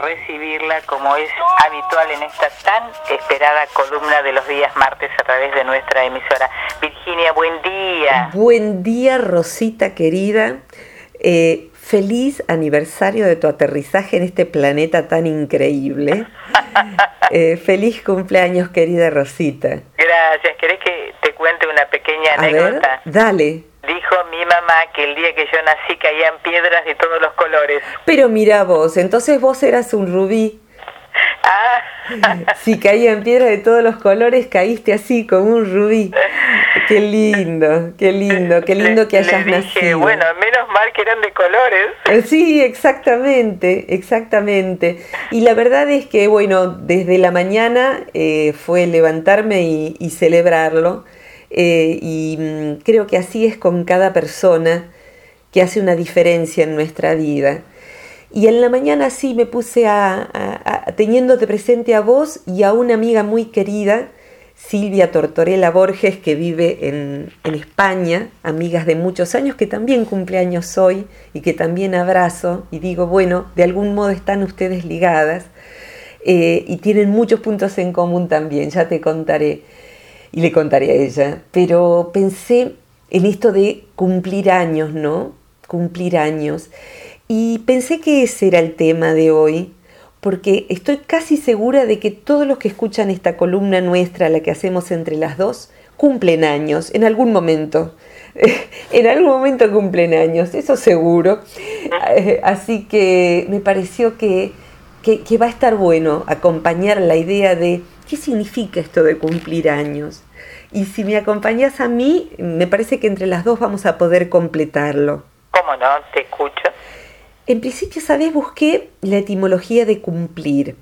recibirla como es habitual en esta tan esperada columna de los días martes a través de nuestra emisora. Virginia, buen día. Buen día, Rosita querida. Eh, feliz aniversario de tu aterrizaje en este planeta tan increíble. Eh, feliz cumpleaños, querida Rosita. Gracias. ¿Querés que te cuente una pequeña anécdota? dale. Dijo mi mamá que el día que yo nací caían piedras de todos los colores. Pero mira vos, entonces vos eras un rubí. Ah. Si caían piedras de todos los colores, caíste así como un rubí. Qué lindo, qué lindo, qué lindo que hayas le dije, nacido. Bueno, menos mal que eran de colores. Eh, sí, exactamente, exactamente. Y la verdad es que, bueno, desde la mañana eh, fue levantarme y, y celebrarlo. Eh, y mm, creo que así es con cada persona que hace una diferencia en nuestra vida. Y en la mañana sí me puse a, teniéndote presente a vos y a una amiga muy querida, Silvia Tortorella Borges, que vive en, en, España, amigas de muchos años, que también cumpleaños hoy y que también abrazo y digo, bueno, de algún modo están ustedes ligadas eh, y tienen muchos puntos en común también, ya te contaré y le contaré a ella, pero pensé en esto de cumplir años, ¿no? Cumplir años. Y pensé que ese era el tema de hoy, porque estoy casi segura de que todos los que escuchan esta columna nuestra, la que hacemos entre las dos, cumplen años en algún momento. en algún momento cumplen años, eso seguro. Así que me pareció que, que, que va a estar bueno acompañar la idea de ¿Qué significa esto de cumplir años? Y si me acompañas a mí, me parece que entre las dos vamos a poder completarlo. ¿Cómo no? Te escucho. En principio, ¿sabes? Busqué la etimología de cumplir,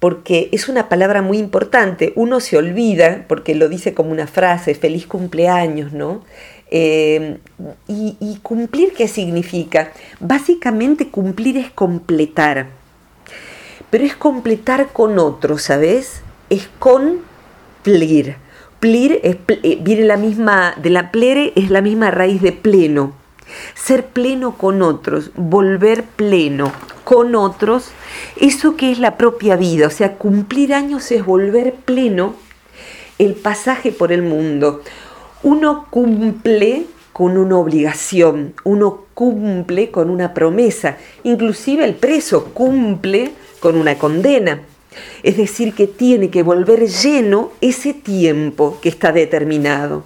porque es una palabra muy importante. Uno se olvida, porque lo dice como una frase, feliz cumpleaños, ¿no? Eh, y, y cumplir, ¿qué significa? Básicamente cumplir es completar, pero es completar con otro, ¿sabes? Es con plir. Plir es, viene la misma, de la plere es la misma raíz de pleno. Ser pleno con otros, volver pleno con otros, eso que es la propia vida, o sea, cumplir años es volver pleno el pasaje por el mundo. Uno cumple con una obligación, uno cumple con una promesa, inclusive el preso cumple con una condena. Es decir, que tiene que volver lleno ese tiempo que está determinado.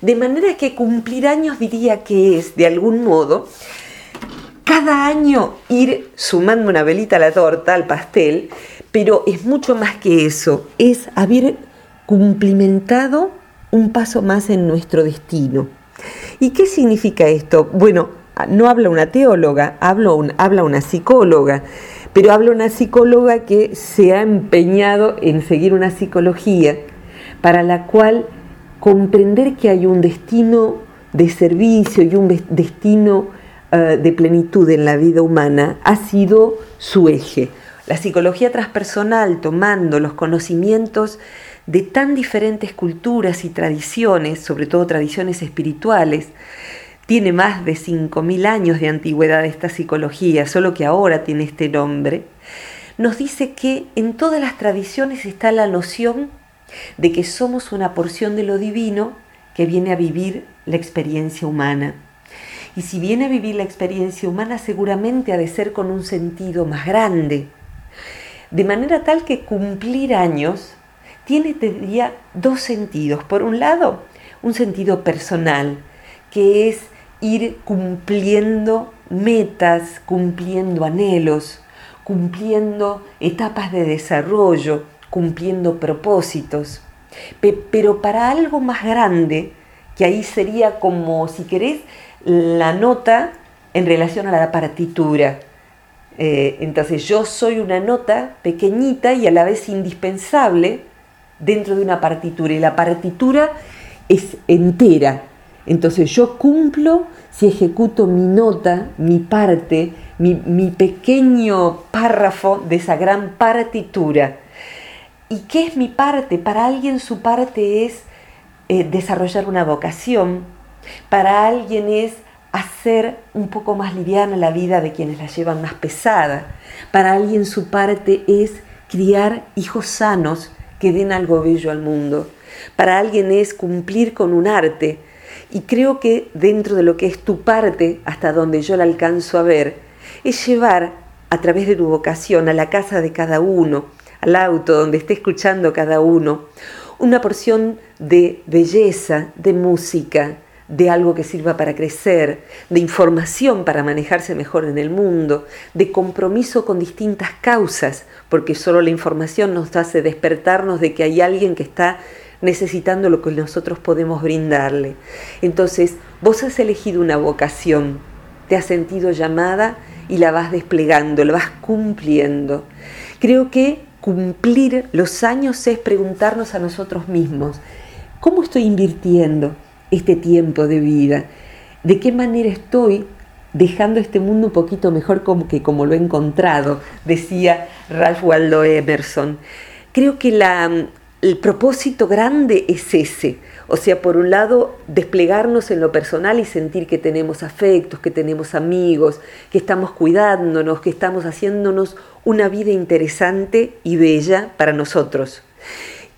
De manera que cumplir años diría que es, de algún modo, cada año ir sumando una velita a la torta, al pastel, pero es mucho más que eso, es haber cumplimentado un paso más en nuestro destino. ¿Y qué significa esto? Bueno, no habla una teóloga, habla, habla una psicóloga pero habla una psicóloga que se ha empeñado en seguir una psicología para la cual comprender que hay un destino de servicio y un destino uh, de plenitud en la vida humana ha sido su eje. La psicología transpersonal, tomando los conocimientos de tan diferentes culturas y tradiciones, sobre todo tradiciones espirituales, tiene más de 5.000 años de antigüedad esta psicología, solo que ahora tiene este nombre, nos dice que en todas las tradiciones está la noción de que somos una porción de lo divino que viene a vivir la experiencia humana. Y si viene a vivir la experiencia humana, seguramente ha de ser con un sentido más grande. De manera tal que cumplir años tiene, te dos sentidos. Por un lado, un sentido personal, que es ir cumpliendo metas, cumpliendo anhelos, cumpliendo etapas de desarrollo, cumpliendo propósitos. Pero para algo más grande, que ahí sería como, si querés, la nota en relación a la partitura. Eh, entonces yo soy una nota pequeñita y a la vez indispensable dentro de una partitura. Y la partitura es entera, entonces yo cumplo si ejecuto mi nota, mi parte, mi, pequeño párrafo de esa gran partitura. ¿Y qué es mi parte? Para alguien su parte es eh, desarrollar una vocación, para alguien es hacer un poco más liviana la vida de quienes la llevan más pesada. Para alguien su parte es criar hijos sanos que den algo bello al mundo. Para alguien es cumplir con un arte. Y creo que dentro de lo que es tu parte, hasta donde yo la alcanzo a ver, es llevar a través de tu vocación a la casa de cada uno, al auto donde esté escuchando cada uno, una porción de belleza, de música, de algo que sirva para crecer, de información para manejarse mejor en el mundo, de compromiso con distintas causas, porque solo la información nos hace despertarnos de que hay alguien que está necesitando lo que nosotros podemos brindarle. Entonces, vos has elegido una vocación, te has sentido llamada y la vas desplegando, la vas cumpliendo. Creo que cumplir los años es preguntarnos a nosotros mismos, ¿cómo estoy invirtiendo este tiempo de vida? ¿De qué manera estoy dejando este mundo un poquito mejor como que como lo he encontrado? Decía Ralph Waldo Emerson. Creo que la, el propósito grande es ese. O sea, por un lado, desplegarnos en lo personal y sentir que tenemos afectos, que tenemos amigos, que estamos cuidándonos, que estamos haciéndonos una vida interesante y bella para nosotros.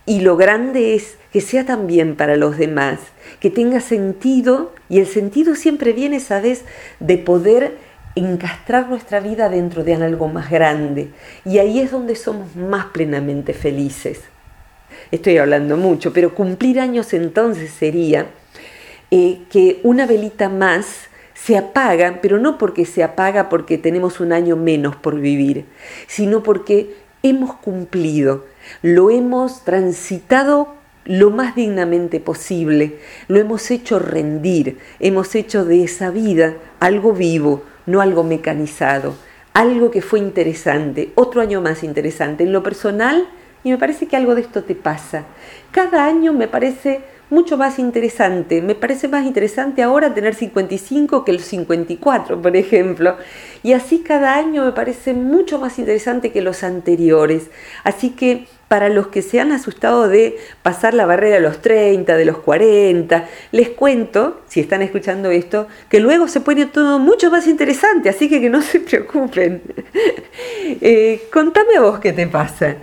Y lo grande es que sea también para los demás, que tenga sentido, y el sentido siempre viene, ¿sabes?, de poder encastrar nuestra vida dentro de algo más grande. Y ahí es donde somos más plenamente felices. Estoy hablando mucho, pero cumplir años entonces sería eh, que una velita más se apaga, pero no porque se apaga porque tenemos un año menos por vivir, sino porque hemos cumplido, lo hemos transitado lo más dignamente posible, lo hemos hecho rendir, hemos hecho de esa vida algo vivo, no algo mecanizado, algo que fue interesante, otro año más interesante. En lo personal, y me parece que algo de esto te pasa. Cada año me parece mucho más interesante. Me parece más interesante ahora tener 55 que el 54, por ejemplo. Y así cada año me parece mucho más interesante que los anteriores. Así que para los que se han asustado de pasar la barrera de los 30, de los 40, les cuento, si están escuchando esto, que luego se pone todo mucho más interesante, así que que no se preocupen. eh, contame a vos qué te pasa.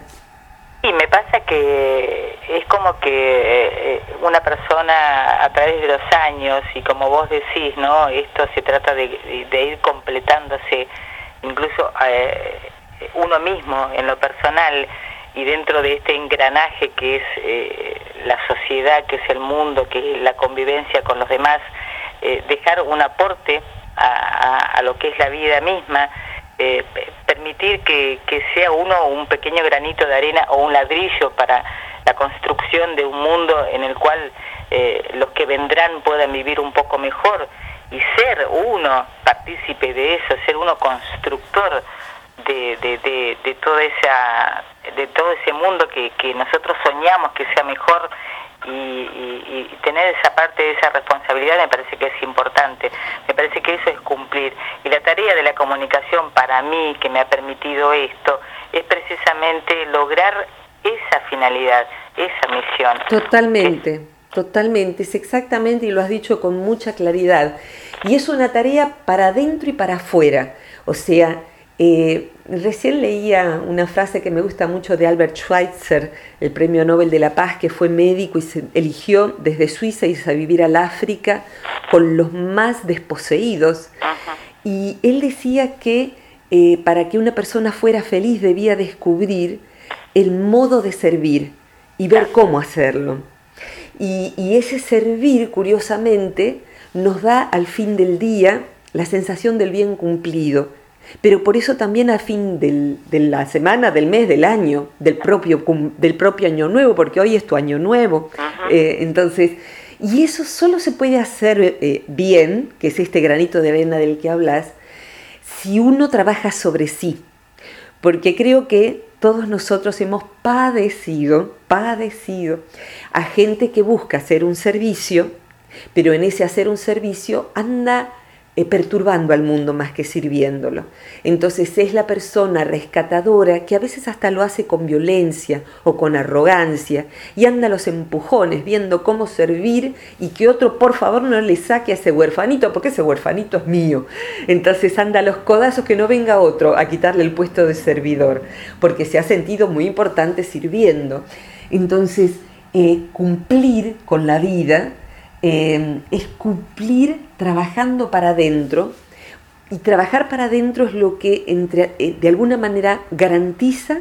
Y me pasa que es como que eh, una persona a través de los años, y como vos decís, ¿no? Esto se trata de, ir completándose, incluso eh, uno mismo en lo personal, y dentro de este engranaje que es eh, la sociedad, que es el mundo, que es la convivencia con los demás, dejar un aporte a lo que es la vida misma, eh, permitir que, sea uno un pequeño granito de arena o un ladrillo para la construcción de un mundo en el cual eh, los que vendrán puedan vivir un poco mejor y ser uno partícipe de eso, ser uno constructor de, de, de, toda esa, de todo ese mundo que, que nosotros soñamos que sea mejor y, tener esa parte de esa responsabilidad me parece que es importante, me parece que eso es Y la tarea de la comunicación para mí, que me ha permitido esto, es precisamente lograr esa finalidad, esa misión. Totalmente. Totalmente, es exactamente, y lo has dicho con mucha claridad. Y es una tarea para adentro y para afuera. O sea, eh, recién leía una frase que me gusta mucho de Albert Schweitzer, el premio Nobel de la Paz, que fue médico y se eligió desde Suiza irse a vivir al África con los más desposeídos. Y él decía que eh, para que una persona fuera feliz debía descubrir el modo de servir y ver cómo hacerlo. Y, y ese servir, curiosamente, nos da al fin del día la sensación del bien cumplido pero por eso también a fin de la semana, del mes, del año, del propio, del propio año nuevo, porque hoy es tu año nuevo. Eh, entonces, y eso solo se puede hacer eh, bien, que es este granito de arena del que hablas, si uno trabaja sobre sí. Porque creo que todos nosotros hemos padecido, padecido a gente que busca hacer un servicio, pero en ese hacer un servicio anda eh, perturbando al mundo más que sirviéndolo. Entonces es la persona rescatadora que a veces hasta lo hace con violencia o con arrogancia y anda a los empujones viendo cómo servir y que otro por favor no le saque a ese huerfanito porque ese huerfanito es mío. Entonces anda a los codazos que no venga otro a quitarle el puesto de servidor porque se ha sentido muy importante sirviendo. Entonces eh, cumplir con la vida eh, es cumplir trabajando para adentro. Y trabajar para adentro es lo que entre, eh, de alguna manera garantiza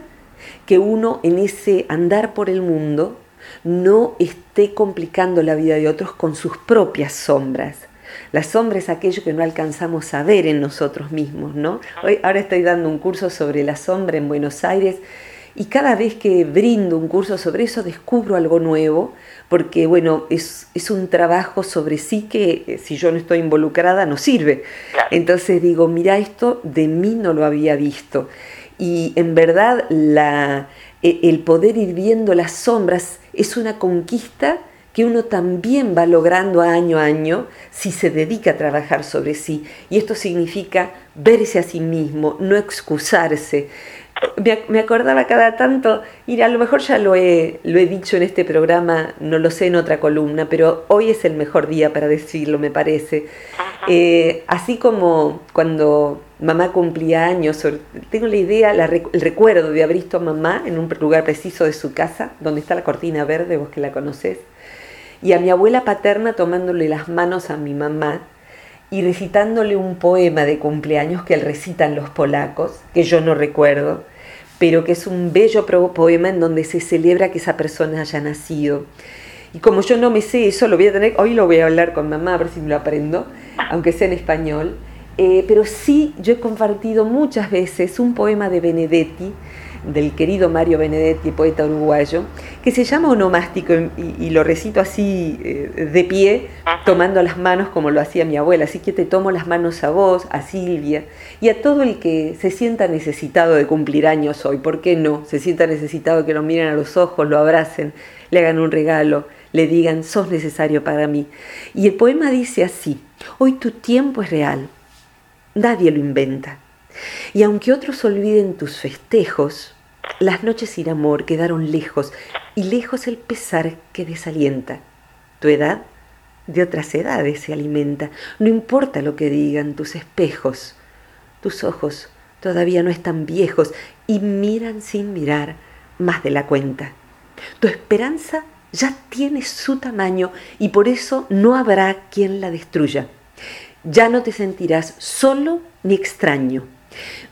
que uno en ese andar por el mundo no esté complicando la vida de otros con sus propias sombras. La sombra es aquello que no alcanzamos a ver en nosotros mismos, ¿no? Hoy, ahora estoy dando un curso sobre la sombra en Buenos Aires y cada vez que brindo un curso sobre eso descubro algo nuevo, porque bueno, es, es un trabajo sobre sí que eh, si yo no estoy involucrada no sirve. Entonces digo, mira, esto de mí no lo había visto. Y en verdad la, e, el poder ir viendo las sombras es una conquista que uno también va logrando año a año si se dedica a trabajar sobre sí. Y esto significa verse a sí mismo, no excusarse me, acordaba cada tanto, y a lo mejor ya lo he, lo he dicho en este programa, no lo sé en otra columna, pero hoy es el mejor día para decirlo, me parece. Eh, así como cuando mamá cumplía años, tengo la idea, el recuerdo de haber visto a mamá en un lugar preciso de su casa, donde está la cortina verde, vos que la conocés, y a mi abuela paterna tomándole las manos a mi mamá y recitándole un poema de cumpleaños que recitan los polacos, que yo no recuerdo, pero que es un bello poema en donde se celebra que esa persona haya nacido. Y como yo no me sé eso, lo voy a tener, hoy lo voy a hablar con mamá a ver si me lo aprendo, aunque sea en español. Eh, pero sí, yo he compartido muchas veces un poema de Benedetti, del querido Mario Benedetti, poeta uruguayo, que se llama onomástico y, lo recito así eh, de pie, tomando las manos como lo hacía mi abuela. Así que te tomo las manos a vos, a Silvia y a todo el que se sienta necesitado de cumplir años hoy. ¿Por qué no? Se sienta necesitado que lo miren a los ojos, lo abracen, le hagan un regalo, le digan, sos necesario para mí. Y el poema dice así, hoy tu tiempo es real, nadie lo inventa. Y aunque otros olviden tus festejos, las noches sin amor quedaron lejos y lejos el pesar que desalienta. Tu edad de otras edades se alimenta, no importa lo que digan tus espejos. Tus ojos todavía no están viejos y miran sin mirar más de la cuenta. Tu esperanza ya tiene su tamaño y por eso no habrá quien la destruya. Ya no te sentirás solo ni extraño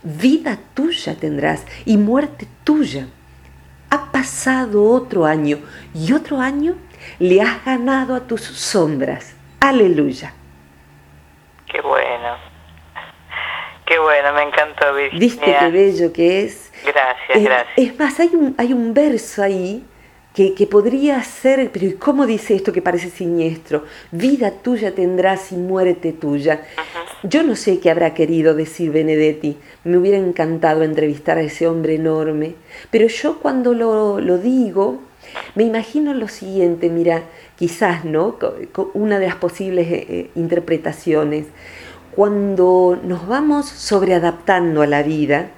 Vida tuya tendrás y muerte tuya. Ha pasado otro año y otro año le has ganado a tus sombras. Aleluya. Qué bueno. Qué bueno, me encantó, Virginia. ¿Viste qué bello que es? Gracias, gracias. Es más, hay un, hay un verso ahí que, podría ser, pero ¿cómo dice esto que parece siniestro? Vida tuya tendrás y muerte tuya. Yo no sé qué habrá querido decir Benedetti, me hubiera encantado entrevistar a ese hombre enorme, pero yo cuando lo, lo digo, me imagino lo siguiente, mira, quizás, ¿no? Una de las posibles eh, eh, interpretaciones, cuando nos vamos sobreadaptando a la vida,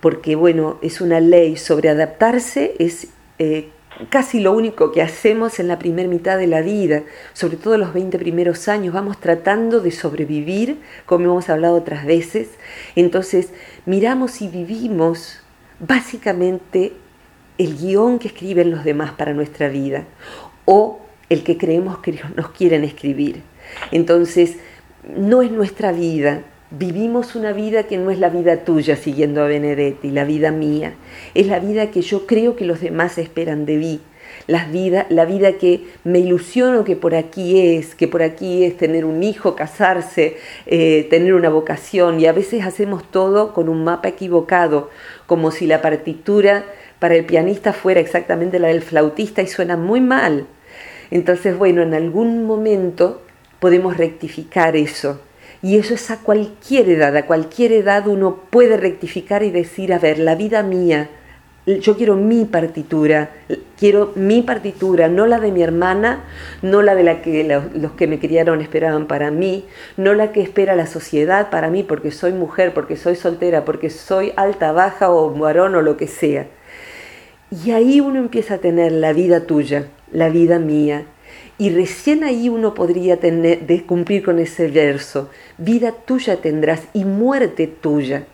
porque bueno, es una ley, sobreadaptarse es eh, casi lo único que hacemos en la primera mitad de la vida, sobre todo los 20 primeros años, vamos tratando de sobrevivir, como hemos hablado otras veces. Entonces, miramos y vivimos básicamente el guion que escriben los demás para nuestra vida o el que creemos que nos quieren escribir. Entonces, no es nuestra vida, Vivimos una vida que no es la vida tuya, siguiendo a Benedetti, la vida mía. Es la vida que yo creo que los demás esperan de mí. La vida, la vida que me ilusiono que por aquí es, que por aquí es tener un hijo, casarse, eh, tener una vocación. Y a veces hacemos todo con un mapa equivocado, como si la partitura para el pianista fuera exactamente la del flautista y suena muy mal. Entonces, bueno, en algún momento podemos rectificar eso y eso es a cualquier edad, a cualquier edad uno puede rectificar y decir, a ver, la vida mía, yo quiero mi partitura, Quiero mi partitura, no la de mi hermana, no la de la que los que me criaron esperaban para mí, no la que espera la sociedad para mí porque soy mujer, porque soy soltera, porque soy alta, baja o varón o lo que sea. Y ahí uno empieza a tener la vida tuya, la vida mía. Y recién ahí uno podría tener, de cumplir con ese verso. Vida tuya tendrás y muerte tuya.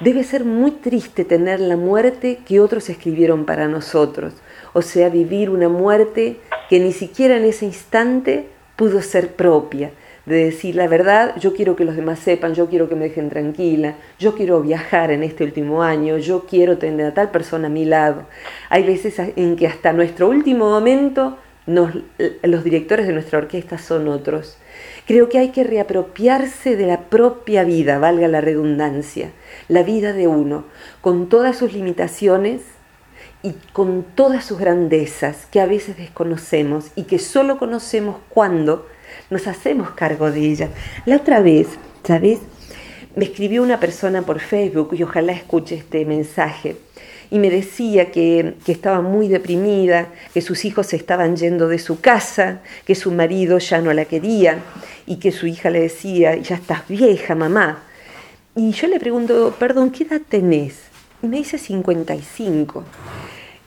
Debe ser muy triste tener la muerte que otros escribieron para nosotros o sea, vivir una muerte que ni siquiera en ese instante pudo ser propia, de decir la verdad, yo quiero que los demás sepan, yo quiero que me dejen tranquila, yo quiero viajar en este último año, yo quiero tener a tal persona a mi lado. Hay veces en que hasta nuestro último momento los directores de nuestra orquesta son otros. Creo que hay que reapropiarse de la propia vida, valga la redundancia, la vida de uno, con todas sus limitaciones, y con todas sus grandezas que a veces desconocemos y que solo conocemos cuando nos hacemos cargo de ellas. La otra vez, ¿sabes? Me escribió una persona por Facebook y ojalá escuche este mensaje y me decía que, que, estaba muy deprimida, que sus hijos se estaban yendo de su casa, que su marido ya no la quería y que su hija le decía, ya estás vieja, mamá. Y yo le pregunto, perdón, ¿qué edad tenés? Y me dice 55.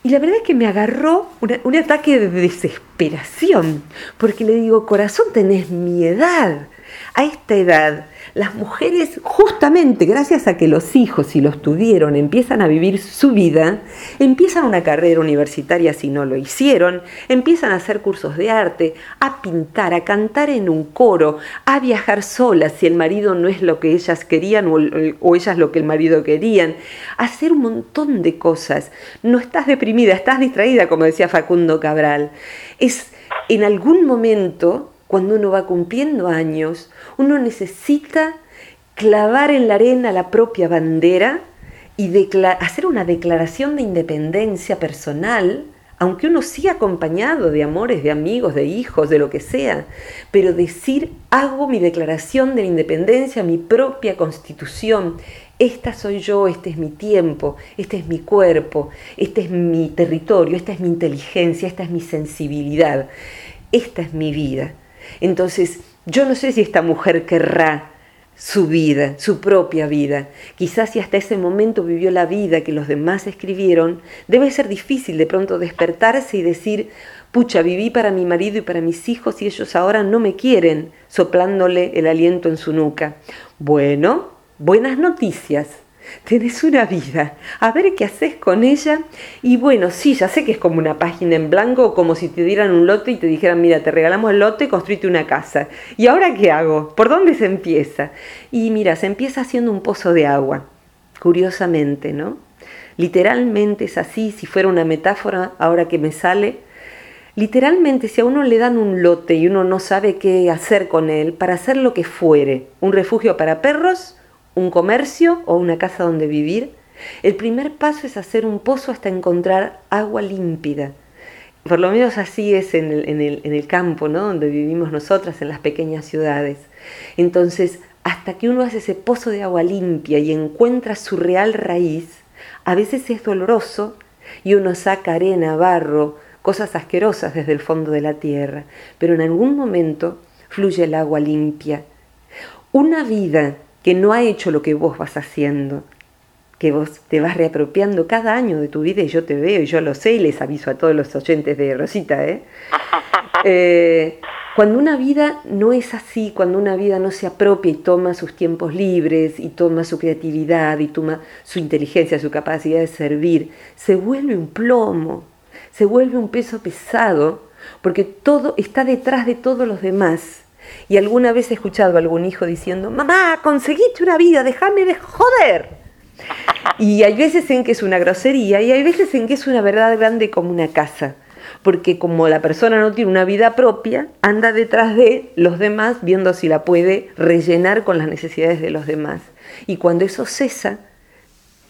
Y la verdad es que me agarró un ataque de desesperación, porque le digo, corazón, tenés mi edad. A esta edad las mujeres, justamente gracias a que los hijos, si los tuvieron, empiezan a vivir su vida, empiezan una carrera universitaria si no lo hicieron, empiezan a hacer cursos de arte, a pintar, a cantar en un coro, a viajar solas si el marido no es lo que ellas querían o, ellas lo que el marido querían, a hacer un montón de cosas. No estás deprimida, estás distraída, como decía Facundo Cabral. Es en algún momento cuando uno va cumpliendo años, uno necesita clavar en la arena la propia bandera y hacer una declaración de independencia personal, aunque uno siga acompañado de amores, de amigos, de hijos, de lo que sea, pero decir, hago mi declaración de la independencia, mi propia constitución, esta soy yo, este es mi tiempo, este es mi cuerpo, este es mi territorio, esta es mi inteligencia, esta es mi sensibilidad, esta es mi vida. Entonces, yo no sé si esta mujer querrá su vida, su propia vida. Quizás si hasta ese momento vivió la vida que los demás escribieron, debe ser difícil de pronto despertarse y decir, pucha, viví para mi marido y para mis hijos y ellos ahora no me quieren, soplándole el aliento en su nuca. Bueno, buenas noticias tenés una vida, a ver qué haces con ella. Y bueno, sí, ya sé que es como una página en blanco, como si te dieran un lote y te dijeran, mira, te regalamos el lote, construite una casa. ¿Y ahora qué hago? ¿Por dónde se empieza? Y mira, se empieza haciendo un pozo de agua, curiosamente, ¿no? Literalmente es así, si fuera una metáfora, ahora que me sale, Literalmente, si a uno le dan un lote y uno no sabe qué hacer con él, para hacer lo que fuere, un refugio para perros, un comercio o una casa donde vivir, el primer paso es hacer un pozo hasta encontrar agua límpida. Por lo menos así es en el, campo, ¿no? donde vivimos nosotras, en las pequeñas ciudades. Entonces, hasta que uno hace ese pozo de agua limpia y encuentra su real raíz, a veces es doloroso y uno saca arena, barro, cosas asquerosas desde el fondo de la tierra, pero en algún momento fluye el agua limpia. Una vida que no ha hecho lo que vos vas haciendo, que vos te vas reapropiando cada año de tu vida y yo te veo y yo lo sé y les aviso a todos los oyentes de Rosita, ¿eh? eh cuando una vida no es así, cuando una vida no se apropia y toma sus tiempos libres y toma su creatividad y toma su inteligencia, su capacidad de servir, se vuelve un plomo, se vuelve un peso pesado, porque todo está detrás de todos los demás y alguna vez he escuchado a algún hijo diciendo, mamá, conseguiste una vida, déjame de joder. Y hay veces en que es una grosería y hay veces en que es una verdad grande como una casa. Porque como la persona no tiene una vida propia, anda detrás de los demás viendo si la puede rellenar con las necesidades de los demás. Y cuando eso cesa,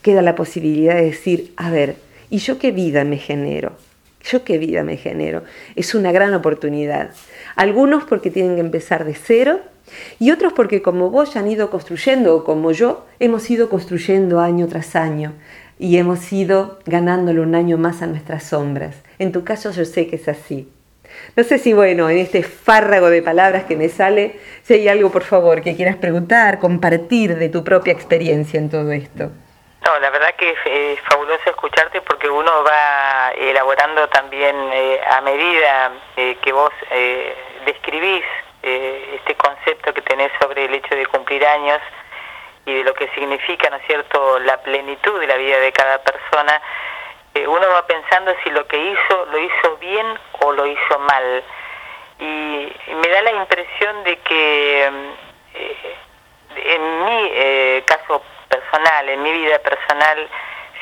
queda la posibilidad de decir, a ver, ¿y yo qué vida me genero? ¿Yo qué vida me genero? Es una gran oportunidad. Algunos porque tienen que empezar de cero y otros porque como vos han ido construyendo o como yo hemos ido construyendo año tras año. y hemos ido ganándole un año más a nuestras sombras. En tu caso yo sé que es así. No sé si, bueno, en este fárrago de palabras que me sale, si hay algo, por favor, que quieras preguntar, compartir de tu propia experiencia en todo esto. No, la verdad que es, fabuloso escucharte porque uno va elaborando también eh, a medida eh, que vos eh, describís este concepto que tenés sobre el hecho de cumplir años y de lo que significa, ¿no es cierto?, la plenitud de la vida de cada persona, uno va pensando si lo que hizo lo hizo bien o lo hizo mal. Y me da la impresión de que en mi caso personal, en mi vida personal,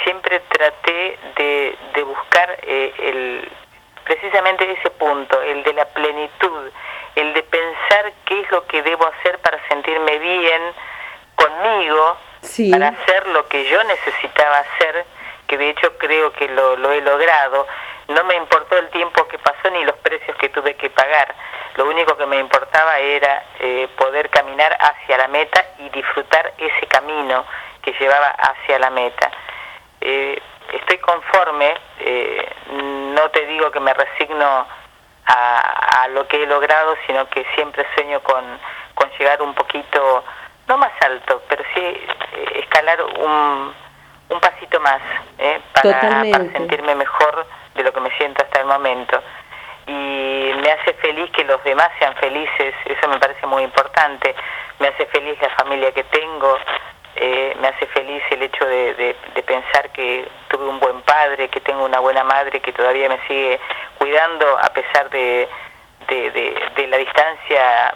siempre traté de, de buscar eh, el, precisamente ese punto, el de la plenitud, el de pensar qué es lo que debo hacer para sentirme bien conmigo, para hacer lo que yo necesitaba hacer, que de hecho creo que lo, lo he logrado. No me importó el tiempo que pasó ni los precios que tuve que pagar. Lo único que me importaba era eh, poder caminar hacia la meta y disfrutar ese camino que llevaba hacia la meta. Eh, estoy conforme, eh, no te digo que me resigno a, lo que he logrado, sino que siempre sueño con, con llegar un poquito, no más alto, pero sí eh, escalar un, un pasito más para, para sentirme mejor de lo que me siento hasta el momento y me hace feliz que los demás sean felices, eso me parece muy importante, me hace feliz la familia que tengo, eh, me hace feliz el hecho de, pensar que tuve un buen padre, que tengo una buena madre que todavía me sigue cuidando a pesar de, de, la distancia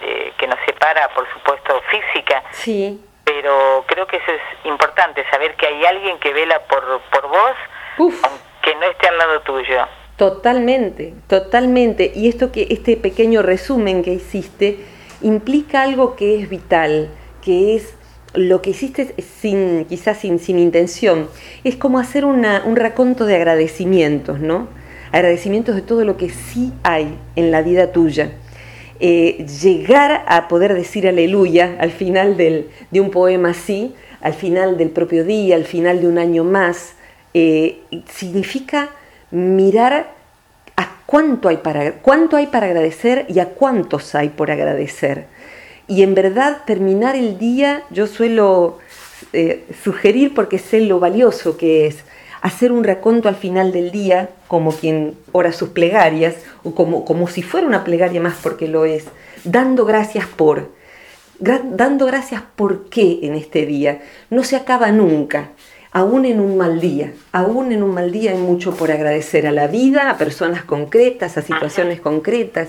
eh, que nos separa, por supuesto, física. Sí. Pero creo que eso es importante, saber que hay alguien que vela por, por vos, aunque no esté al lado tuyo. Totalmente, totalmente. Y esto que este pequeño resumen que hiciste implica algo que es vital, que es lo que hiciste sin, quizás sin, sin intención, es como hacer un raconto de agradecimientos, ¿no? Agradecimientos de todo lo que sí hay en la vida tuya. Eh, llegar a poder decir aleluya al final del, de un poema así, al final del propio día, al final de un año más, eh, significa mirar a cuánto hay, para, cuánto hay para agradecer y a cuántos hay por agradecer. Y en verdad terminar el día yo suelo eh, sugerir porque sé lo valioso que es hacer un raconto al final del día como quien ora sus plegarias o como, como si fuera una plegaria más porque lo es, dando gracias por, dando gracias por qué en este día. No se acaba nunca, aún en un mal día, aún en un mal día hay mucho por agradecer a la vida, a personas concretas, a situaciones concretas.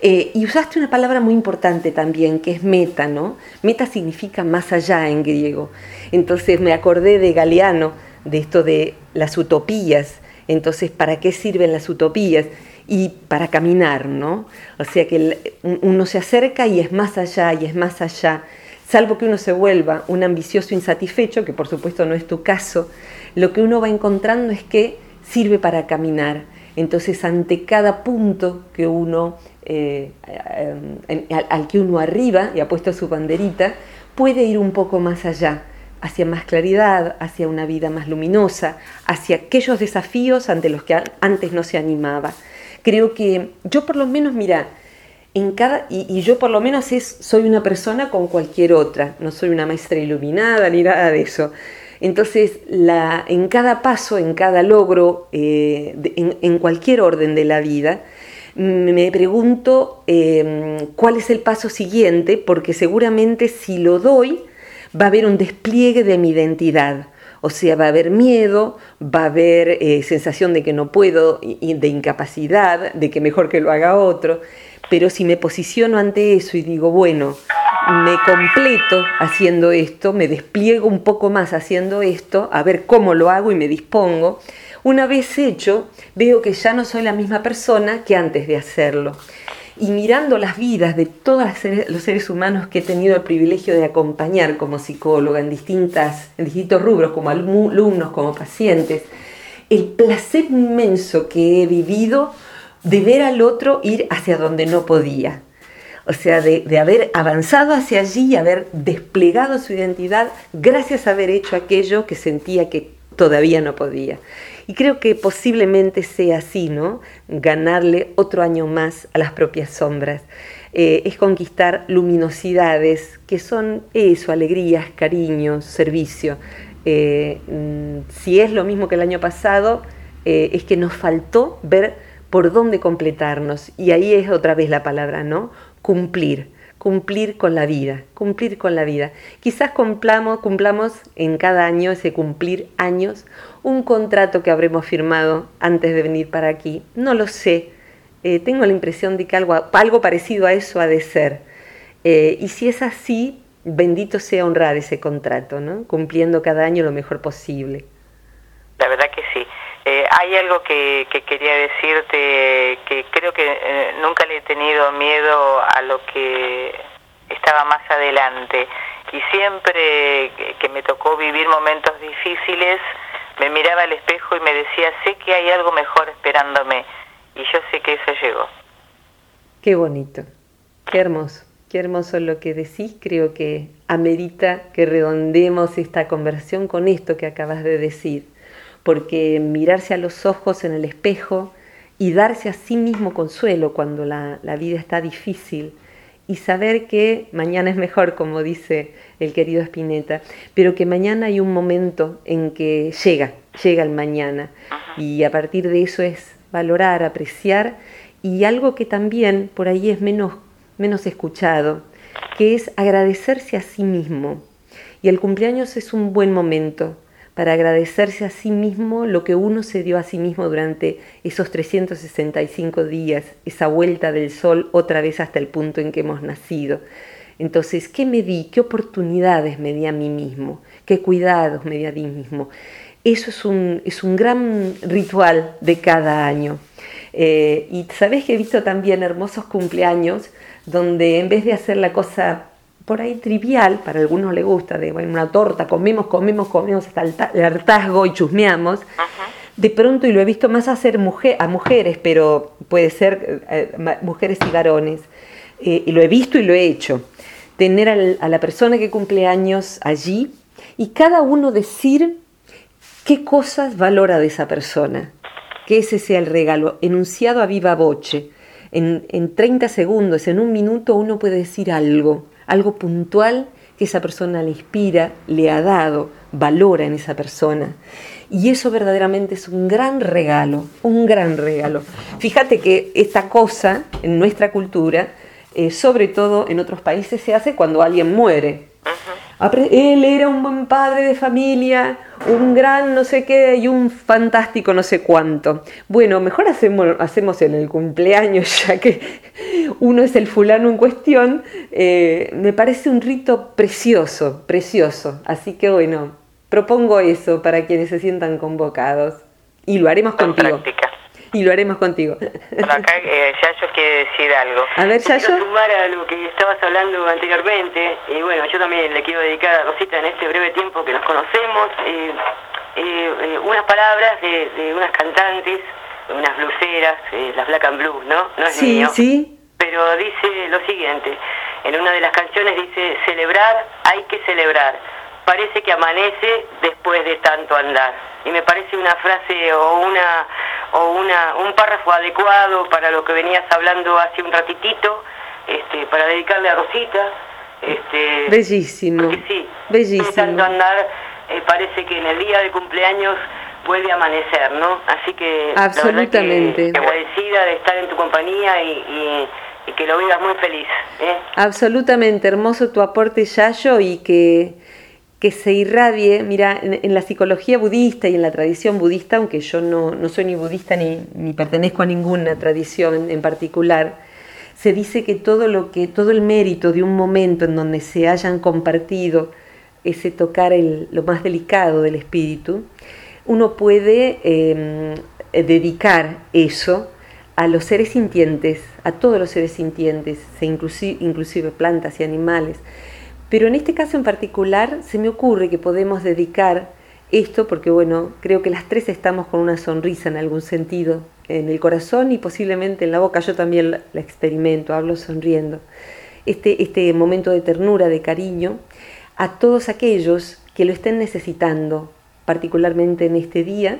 Eh, y usaste una palabra muy importante también, que es meta, ¿no? Meta significa más allá en griego. Entonces me acordé de Galeano, de esto de las utopías. Entonces, ¿para qué sirven las utopías? Y para caminar, ¿no? O sea que uno se acerca y es más allá y es más allá. Salvo que uno se vuelva un ambicioso insatisfecho, que por supuesto no es tu caso, lo que uno va encontrando es que sirve para caminar. Entonces, ante cada punto que uno eh, al, que uno arriba y ha puesto su banderita, puede ir un poco más allá, hacia más claridad, hacia una vida más luminosa, hacia aquellos desafíos ante los que antes no se animaba. Creo que yo por lo menos, mira, en cada, y, yo por lo menos es, soy una persona con cualquier otra, no soy una maestra iluminada ni nada de eso. Entonces, la, en cada paso, en cada logro, eh, en cualquier orden de la vida, me pregunto em, cuál es el paso siguiente, porque seguramente si lo doy va a haber un despliegue de mi identidad. O sea, va a haber miedo, va a haber eh, sensación de que no puedo, de incapacidad, de que mejor que lo haga otro. Pero si me posiciono ante eso y digo, bueno, me completo haciendo esto, me despliego un poco más haciendo esto, a ver cómo lo hago y me dispongo, una vez hecho, veo que ya no soy la misma persona que antes de hacerlo. Y mirando las vidas de todos los seres humanos que he tenido el privilegio de acompañar como psicóloga en, distintas, distintos rubros, como alumnos, como pacientes, el placer inmenso que he vivido de ver al otro ir hacia donde no podía. O sea, de, haber avanzado hacia allí y haber desplegado su identidad gracias a haber hecho aquello que sentía que todavía no podía. Y creo que posiblemente sea así, ¿no? Ganarle otro año más a las propias sombras. Eh, es conquistar luminosidades que son eso, alegrías, cariños, servicio. Eh, mm, si es lo mismo que el año pasado, eh, es que nos faltó ver por dónde completarnos. Y ahí es otra vez la palabra, ¿no? Cumplir cumplir con la vida, cumplir con la vida. Quizás cumplamos, cumplamos en cada año, ese cumplir años, un contrato que habremos firmado antes de venir para aquí. No lo sé. Eh, tengo la impresión de que algo, algo parecido a eso ha de ser. Eh, y si es así, bendito sea honrar ese contrato, ¿no? cumpliendo cada año lo mejor posible. La verdad hay algo que, quería decirte que creo que eh, nunca le he tenido miedo a lo que estaba más adelante. Y siempre que me tocó vivir momentos difíciles me miraba al espejo y me decía sé que hay algo mejor esperándome y yo sé que eso llegó. Qué bonito, qué hermoso, qué hermoso lo que decís, creo que amerita que redondemos esta conversión con esto que acabas de decir porque mirarse a los ojos en el espejo y darse a sí mismo consuelo cuando la, vida está difícil y saber que mañana es mejor, como dice el querido Spinetta, pero que mañana hay un momento en que llega, llega el mañana y a partir de eso es valorar, apreciar y algo que también por ahí es menos, menos escuchado, que es agradecerse a sí mismo. Y el cumpleaños es un buen momento para agradecerse a sí mismo lo que uno se dio a sí mismo durante esos 365 días, esa vuelta del sol otra vez hasta el punto en que hemos nacido. Entonces, ¿qué me di? ¿Qué oportunidades me di a mí mismo? ¿Qué cuidados me di a mí mismo? Eso es un, es un gran ritual de cada año. Eh, y sabes que he visto también hermosos cumpleaños donde en vez de hacer la cosa por ahí trivial, para algunos le gusta, de bueno, una torta, comemos, comemos, comemos hasta el hartazgo y chusmeamos. De pronto, y lo he visto más hacer mujer, a mujeres, pero puede ser eh, mujeres y varones, eh, y lo he visto y lo he hecho, tener a la persona que cumple años allí y cada uno decir qué cosas valora de esa persona, que ese sea el regalo, enunciado a viva voce. En, en 30 segundos, en un minuto, uno puede decir algo algo puntual que esa persona le inspira, le ha dado, valora en esa persona. Y eso verdaderamente es un gran regalo, un gran regalo. Fíjate que esta cosa en nuestra cultura, eh, sobre todo en otros países, se hace cuando alguien muere. Él era un buen padre de familia, un gran no sé qué y un fantástico no sé cuánto. Bueno, mejor hacemos, hacemos en el cumpleaños, ya que uno es el fulano en cuestión. Eh, me parece un rito precioso, precioso. Así que bueno, propongo eso para quienes se sientan convocados. Y lo haremos contigo y lo haremos contigo. Bueno, acá eh, Yayo quiere decir algo. A ver, Yayo. Quiero sumar a lo que estabas hablando anteriormente, y bueno, yo también le quiero dedicar a Rosita en este breve tiempo que nos conocemos, eh, eh, eh unas palabras de, de, unas cantantes, unas bluseras, las Black and Blues, ¿no? No es sí, sí. Pero dice lo siguiente, en una de las canciones dice, celebrar, hay que celebrar parece que amanece después de tanto andar. Y me parece una frase o una o una un párrafo adecuado para lo que venías hablando hace un ratitito, este, para dedicarle a Rosita. Este, Bellísimo. sí, Bellísimo. De tanto andar, eh, parece que en el día de cumpleaños vuelve a amanecer, ¿no? Así que absolutamente que, agradecida de estar en tu compañía y, y, que lo vivas muy feliz. ¿eh? Absolutamente hermoso tu aporte, Yayo, y que que se irradie, mira, en, la psicología budista y en la tradición budista, aunque yo no, no soy ni budista ni, ni, pertenezco a ninguna tradición en particular, se dice que todo lo que, todo el mérito de un momento en donde se hayan compartido ese tocar el, lo más delicado del espíritu, uno puede em, dedicar eso a los seres sintientes, a todos los seres sintientes, inclusive, inclusive plantas y animales, pero en este caso en particular se me ocurre que podemos dedicar esto, porque bueno, creo que las tres estamos con una sonrisa en algún sentido, en el corazón y posiblemente en la boca, yo también la experimento, hablo sonriendo. Este, este momento de ternura, de cariño, a todos aquellos que lo estén necesitando, particularmente en este día,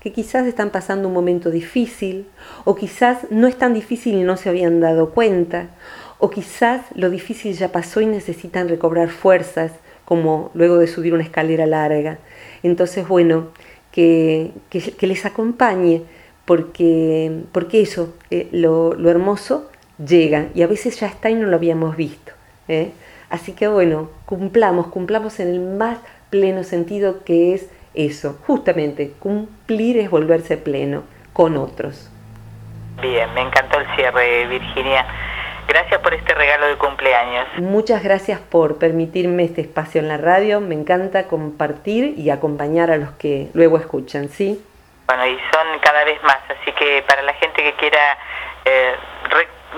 que quizás están pasando un momento difícil, o quizás no es tan difícil y no se habían dado cuenta, o quizás lo difícil ya pasó y necesitan recobrar fuerzas, como luego de subir una escalera larga. Entonces, bueno, que, les acompañe, porque, porque eso, eh, lo, hermoso llega y a veces ya está y no lo habíamos visto. ¿eh? Así que bueno, cumplamos, cumplamos en el más pleno sentido que es eso, justamente, cumplir es volverse pleno con otros. Bien, me encantó el cierre, Virginia. Gracias por este regalo de cumpleaños. Muchas gracias por permitirme este espacio en la radio. Me encanta compartir y acompañar a los que luego escuchan, ¿sí? Bueno, y son cada vez más, así que para la gente que quiera eh,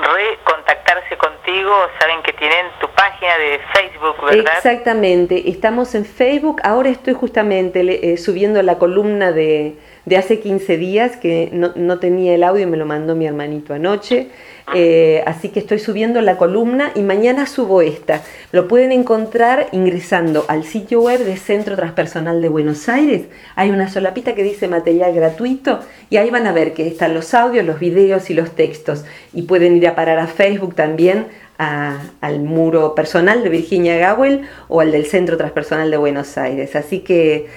recontactarse contigo, saben que tienen tu página de Facebook, ¿verdad? Exactamente, estamos en Facebook. Ahora estoy justamente eh, subiendo la columna de, de, hace 15 días, que no, no tenía el audio, me lo mandó mi hermanito anoche. Eh, así que estoy subiendo la columna y mañana subo esta. Lo pueden encontrar ingresando al sitio web de Centro Transpersonal de Buenos Aires. Hay una solapita que dice material gratuito y ahí van a ver que están los audios, los videos y los textos. Y pueden ir a parar a Facebook también al muro personal de Virginia Gawel o al del Centro Transpersonal de Buenos Aires. Así que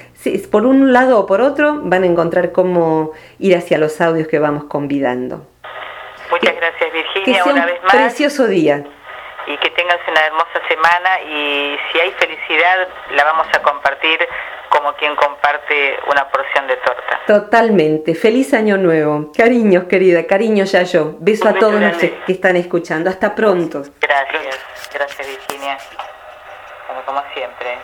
por un lado o por otro van a encontrar cómo ir hacia los audios que vamos convidando. Muchas gracias Virginia una vez más. Precioso día. Y que tengas una hermosa semana y si hay felicidad la vamos a compartir como quien comparte una porción de torta. Totalmente. Feliz año nuevo. Cariños, querida. Cariño, yo Beso a todos los que están escuchando. Hasta pronto. Gracias. Gracias, Virginia. como siempre.